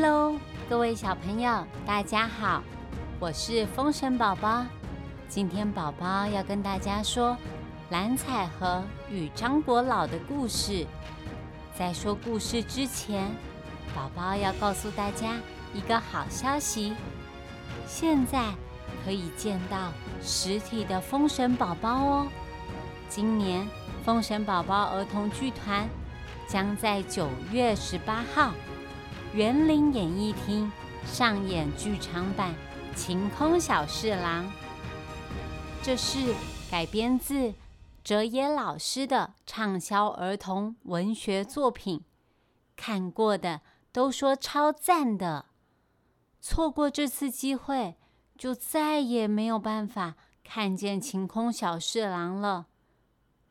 Hello，各位小朋友，大家好，我是风神宝宝。今天宝宝要跟大家说蓝采和与张国老的故事。在说故事之前，宝宝要告诉大家一个好消息：现在可以见到实体的风神宝宝哦。今年风神宝宝儿童剧团将在九月十八号。园林演艺厅上演剧场版《晴空小侍郎》，这是改编自哲野老师的畅销儿童文学作品，看过的都说超赞的。错过这次机会，就再也没有办法看见晴空小侍郎了。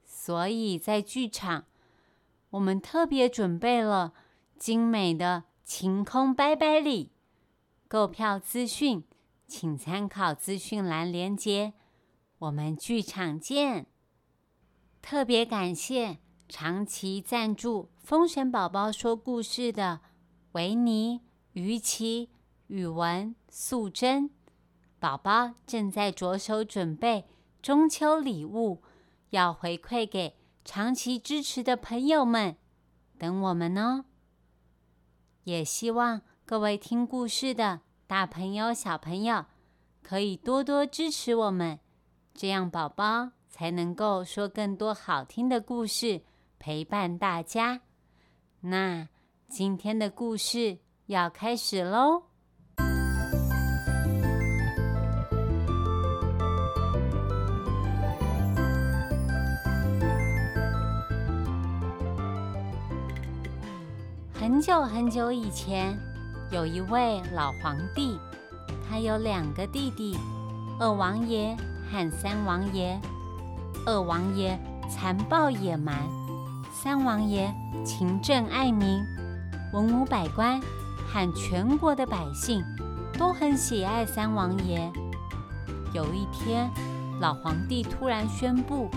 所以在剧场，我们特别准备了精美的。晴空拜拜礼，购票资讯请参考资讯栏连接。我们剧场见！特别感谢长期赞助《风神宝宝说故事》的维尼、于琪、宇文、素贞。宝宝正在着手准备中秋礼物，要回馈给长期支持的朋友们，等我们哦。也希望各位听故事的大朋友、小朋友可以多多支持我们，这样宝宝才能够说更多好听的故事陪伴大家。那今天的故事要开始喽！很久很久以前，有一位老皇帝，他有两个弟弟，二王爷和三王爷。二王爷残暴野蛮，三王爷勤政爱民，文武百官和全国的百姓都很喜爱三王爷。有一天，老皇帝突然宣布，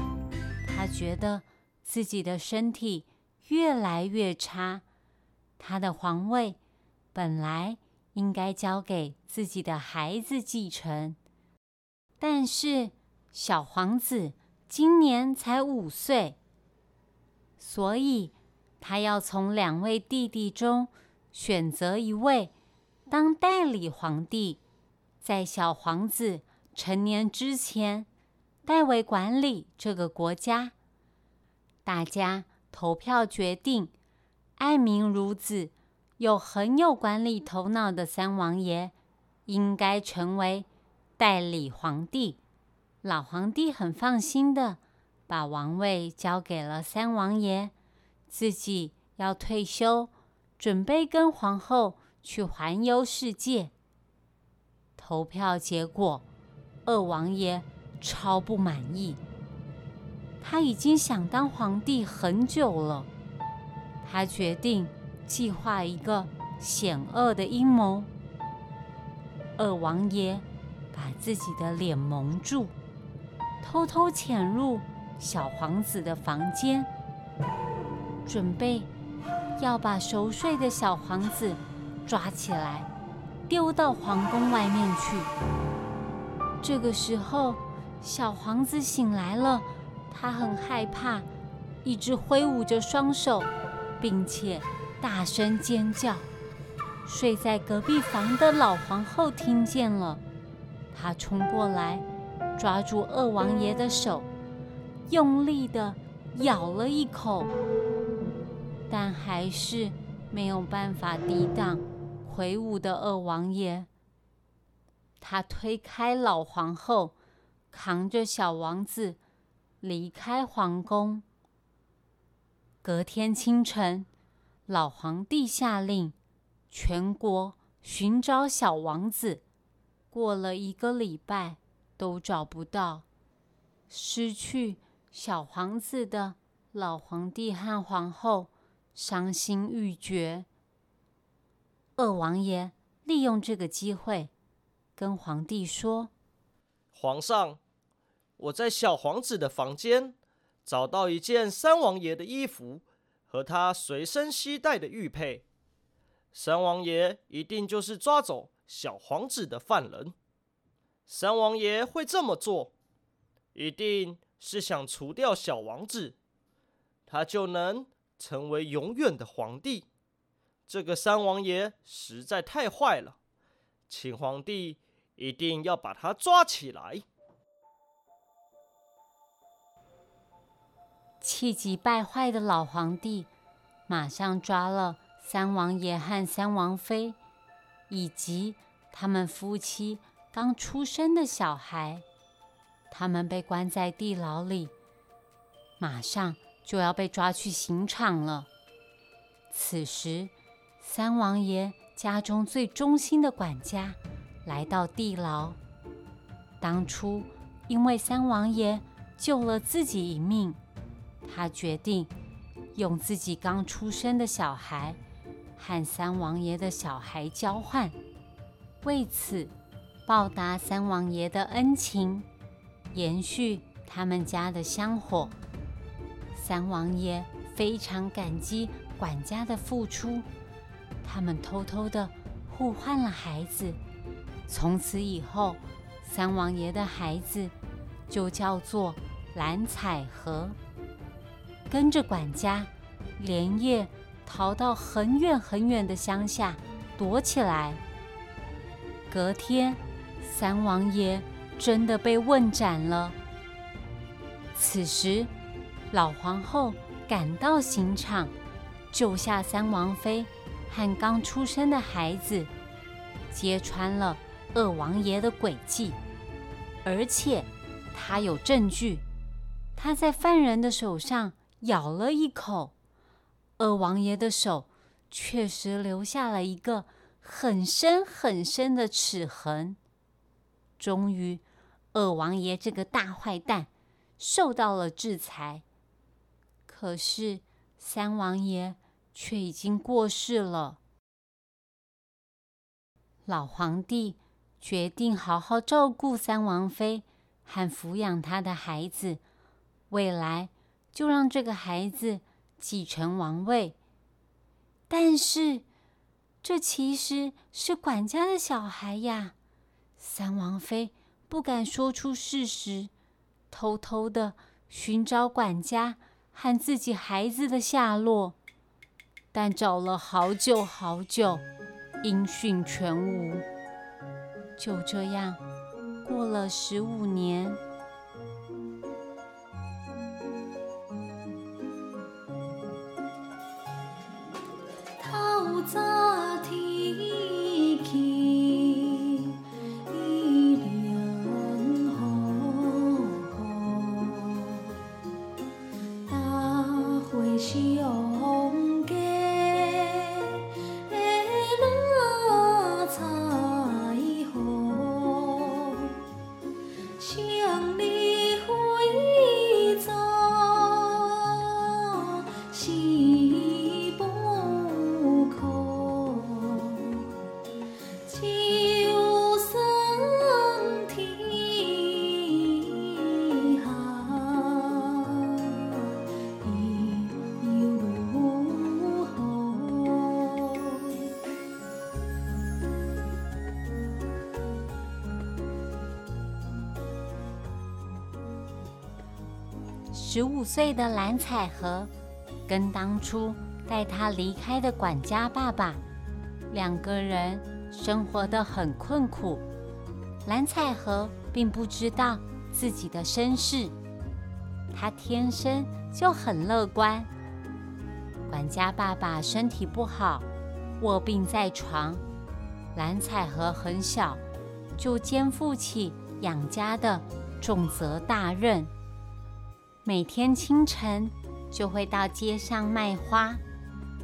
他觉得自己的身体越来越差。他的皇位本来应该交给自己的孩子继承，但是小皇子今年才五岁，所以他要从两位弟弟中选择一位当代理皇帝，在小皇子成年之前代为管理这个国家。大家投票决定。爱民如子又很有管理头脑的三王爷，应该成为代理皇帝。老皇帝很放心的把王位交给了三王爷，自己要退休，准备跟皇后去环游世界。投票结果，二王爷超不满意，他已经想当皇帝很久了。他决定计划一个险恶的阴谋。二王爷把自己的脸蒙住，偷偷潜入小皇子的房间，准备要把熟睡的小皇子抓起来，丢到皇宫外面去。这个时候，小皇子醒来了，他很害怕，一直挥舞着双手。并且大声尖叫，睡在隔壁房的老皇后听见了，她冲过来，抓住二王爷的手，用力的咬了一口，但还是没有办法抵挡魁梧的二王爷。他推开老皇后，扛着小王子离开皇宫。隔天清晨，老皇帝下令全国寻找小王子。过了一个礼拜，都找不到。失去小皇子的老皇帝和皇后伤心欲绝。二王爷利用这个机会跟皇帝说：“皇上，我在小皇子的房间。”找到一件三王爷的衣服和他随身携带的玉佩，三王爷一定就是抓走小皇子的犯人。三王爷会这么做，一定是想除掉小王子，他就能成为永远的皇帝。这个三王爷实在太坏了，请皇帝一定要把他抓起来。气急败坏的老皇帝马上抓了三王爷和三王妃，以及他们夫妻刚出生的小孩。他们被关在地牢里，马上就要被抓去刑场了。此时，三王爷家中最忠心的管家来到地牢。当初因为三王爷救了自己一命。他决定用自己刚出生的小孩和三王爷的小孩交换，为此报答三王爷的恩情，延续他们家的香火。三王爷非常感激管家的付出，他们偷偷的互换了孩子。从此以后，三王爷的孩子就叫做蓝采和。跟着管家，连夜逃到很远很远的乡下躲起来。隔天，三王爷真的被问斩了。此时，老皇后赶到刑场，救下三王妃和刚出生的孩子，揭穿了二王爷的诡计，而且他有证据，他在犯人的手上。咬了一口，二王爷的手确实留下了一个很深很深的齿痕。终于，二王爷这个大坏蛋受到了制裁。可是，三王爷却已经过世了。老皇帝决定好好照顾三王妃和抚养他的孩子，未来。就让这个孩子继承王位，但是这其实是管家的小孩呀。三王妃不敢说出事实，偷偷的寻找管家和自己孩子的下落，但找了好久好久，音讯全无。就这样过了十五年。在十五岁的蓝采和跟当初带他离开的管家爸爸两个人生活的很困苦。蓝采和并不知道自己的身世，他天生就很乐观。管家爸爸身体不好，卧病在床，蓝采和很小就肩负起养家的重责大任。每天清晨就会到街上卖花，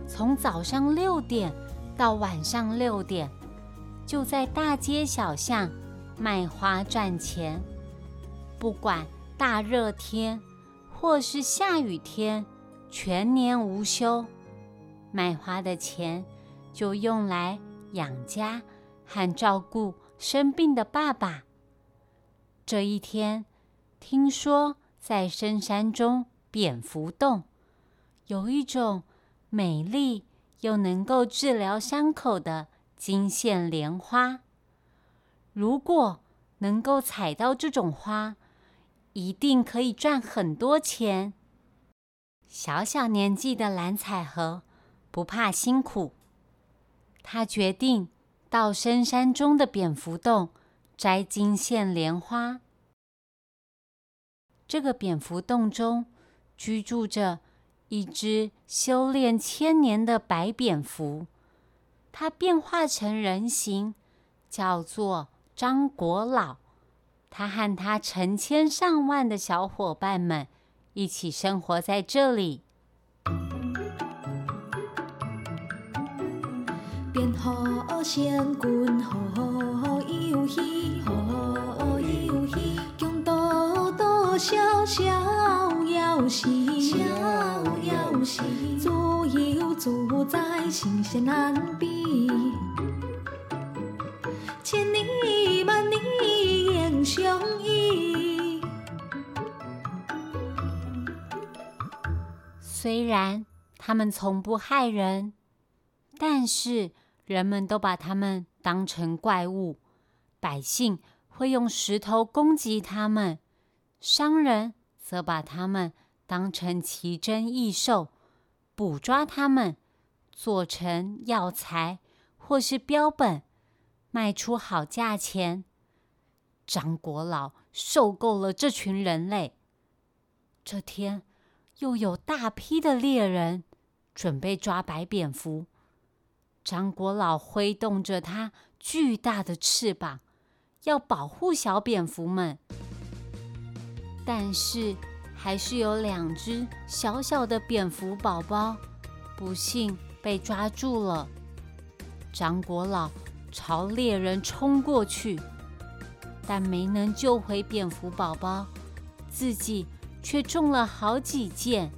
从早上六点到晚上六点，就在大街小巷卖花赚钱。不管大热天或是下雨天，全年无休。卖花的钱就用来养家和照顾生病的爸爸。这一天，听说。在深山中，蝙蝠洞有一种美丽又能够治疗伤口的金线莲花。如果能够采到这种花，一定可以赚很多钱。小小年纪的蓝采和不怕辛苦，他决定到深山中的蝙蝠洞摘金线莲花。这个蝙蝠洞中居住着一只修炼千年的白蝙蝠，它变化成人形，叫做张国老。他和他成千上万的小伙伴们一起生活在这里。变好仙，多多少少游戏，小游戏，自由自在，新鲜难比，千里万里英雄意。虽然他们从不害人，但是。人们都把他们当成怪物，百姓会用石头攻击他们，商人则把他们当成奇珍异兽，捕抓他们做成药材或是标本，卖出好价钱。张国老受够了这群人类。这天，又有大批的猎人准备抓白蝙蝠。张国老挥动着他巨大的翅膀，要保护小蝙蝠们。但是，还是有两只小小的蝙蝠宝宝不幸被抓住了。张国老朝猎人冲过去，但没能救回蝙蝠宝宝，自己却中了好几箭。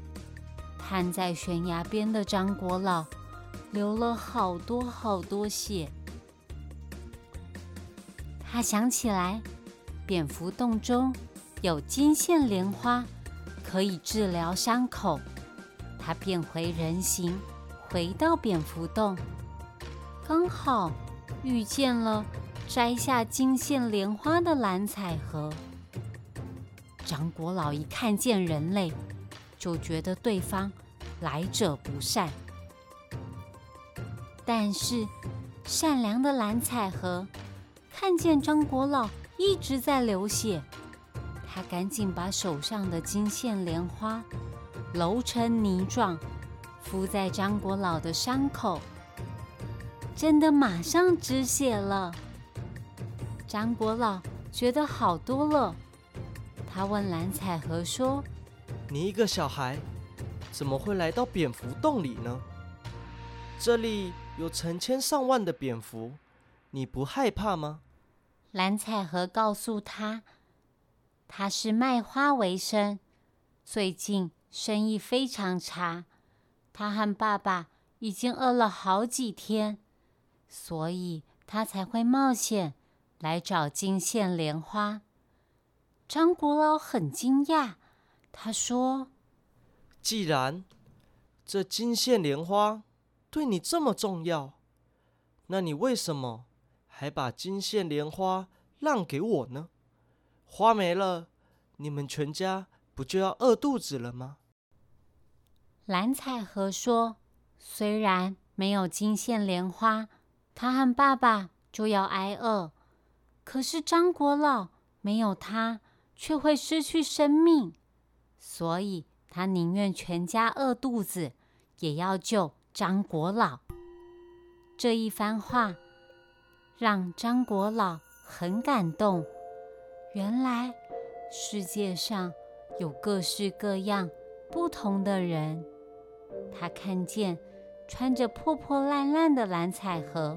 瘫在悬崖边的张国老。流了好多好多血，他想起来，蝙蝠洞中有金线莲花，可以治疗伤口。他变回人形，回到蝙蝠洞，刚好遇见了摘下金线莲花的蓝采和。张国老一看见人类，就觉得对方来者不善。但是，善良的蓝采和看见张国老一直在流血，他赶紧把手上的金线莲花揉成泥状，敷在张国老的伤口，真的马上止血了。张国老觉得好多了，他问蓝采和说：“你一个小孩，怎么会来到蝙蝠洞里呢？这里？”有成千上万的蝙蝠，你不害怕吗？蓝采和告诉他，他是卖花为生，最近生意非常差，他和爸爸已经饿了好几天，所以他才会冒险来找金线莲花。张国老很惊讶，他说：“既然这金线莲花……”对你这么重要，那你为什么还把金线莲花让给我呢？花没了，你们全家不就要饿肚子了吗？蓝采和说：“虽然没有金线莲花，他和爸爸就要挨饿。可是张国老没有他，却会失去生命，所以他宁愿全家饿肚子，也要救。”张国老这一番话让张国老很感动。原来世界上有各式各样不同的人。他看见穿着破破烂烂的蓝采和，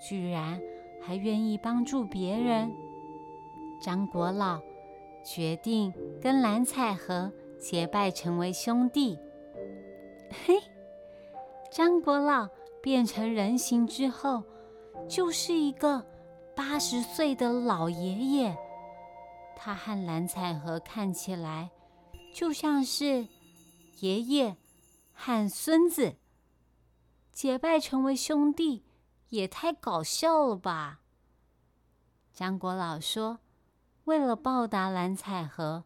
居然还愿意帮助别人。张国老决定跟蓝采和结拜成为兄弟。嘿。张国老变成人形之后，就是一个八十岁的老爷爷。他和蓝采和看起来就像是爷爷和孙子。结拜成为兄弟，也太搞笑了吧？张国老说：“为了报答蓝采和，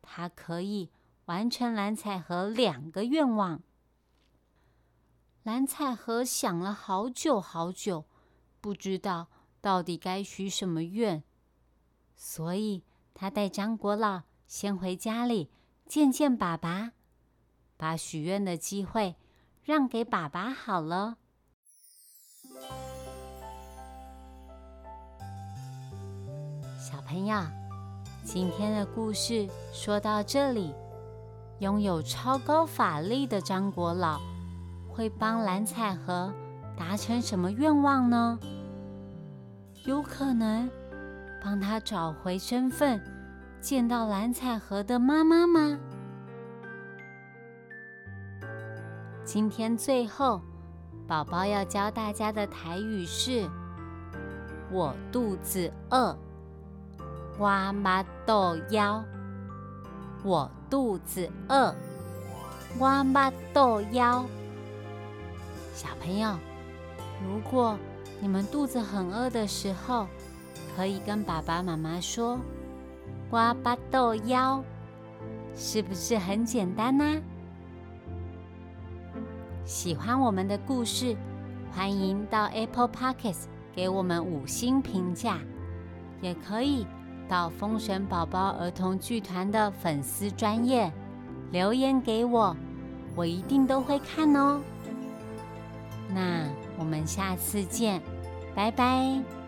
他可以完成蓝采和两个愿望。”蓝采和想了好久好久，不知道到底该许什么愿，所以他带张国老先回家里见见爸爸，把许愿的机会让给爸爸好了。小朋友，今天的故事说到这里，拥有超高法力的张国老。会帮蓝采和达成什么愿望呢？有可能帮他找回身份，见到蓝采和的妈妈吗？今天最后，宝宝要教大家的台语是：我肚子饿，我妈豆腰。我肚子饿，我妈豆腰。小朋友，如果你们肚子很饿的时候，可以跟爸爸妈妈说“瓜巴豆腰”，是不是很简单呢？喜欢我们的故事，欢迎到 Apple Pockets 给我们五星评价，也可以到风神宝宝儿童剧团的粉丝专业留言给我，我一定都会看哦。那我们下次见，拜拜。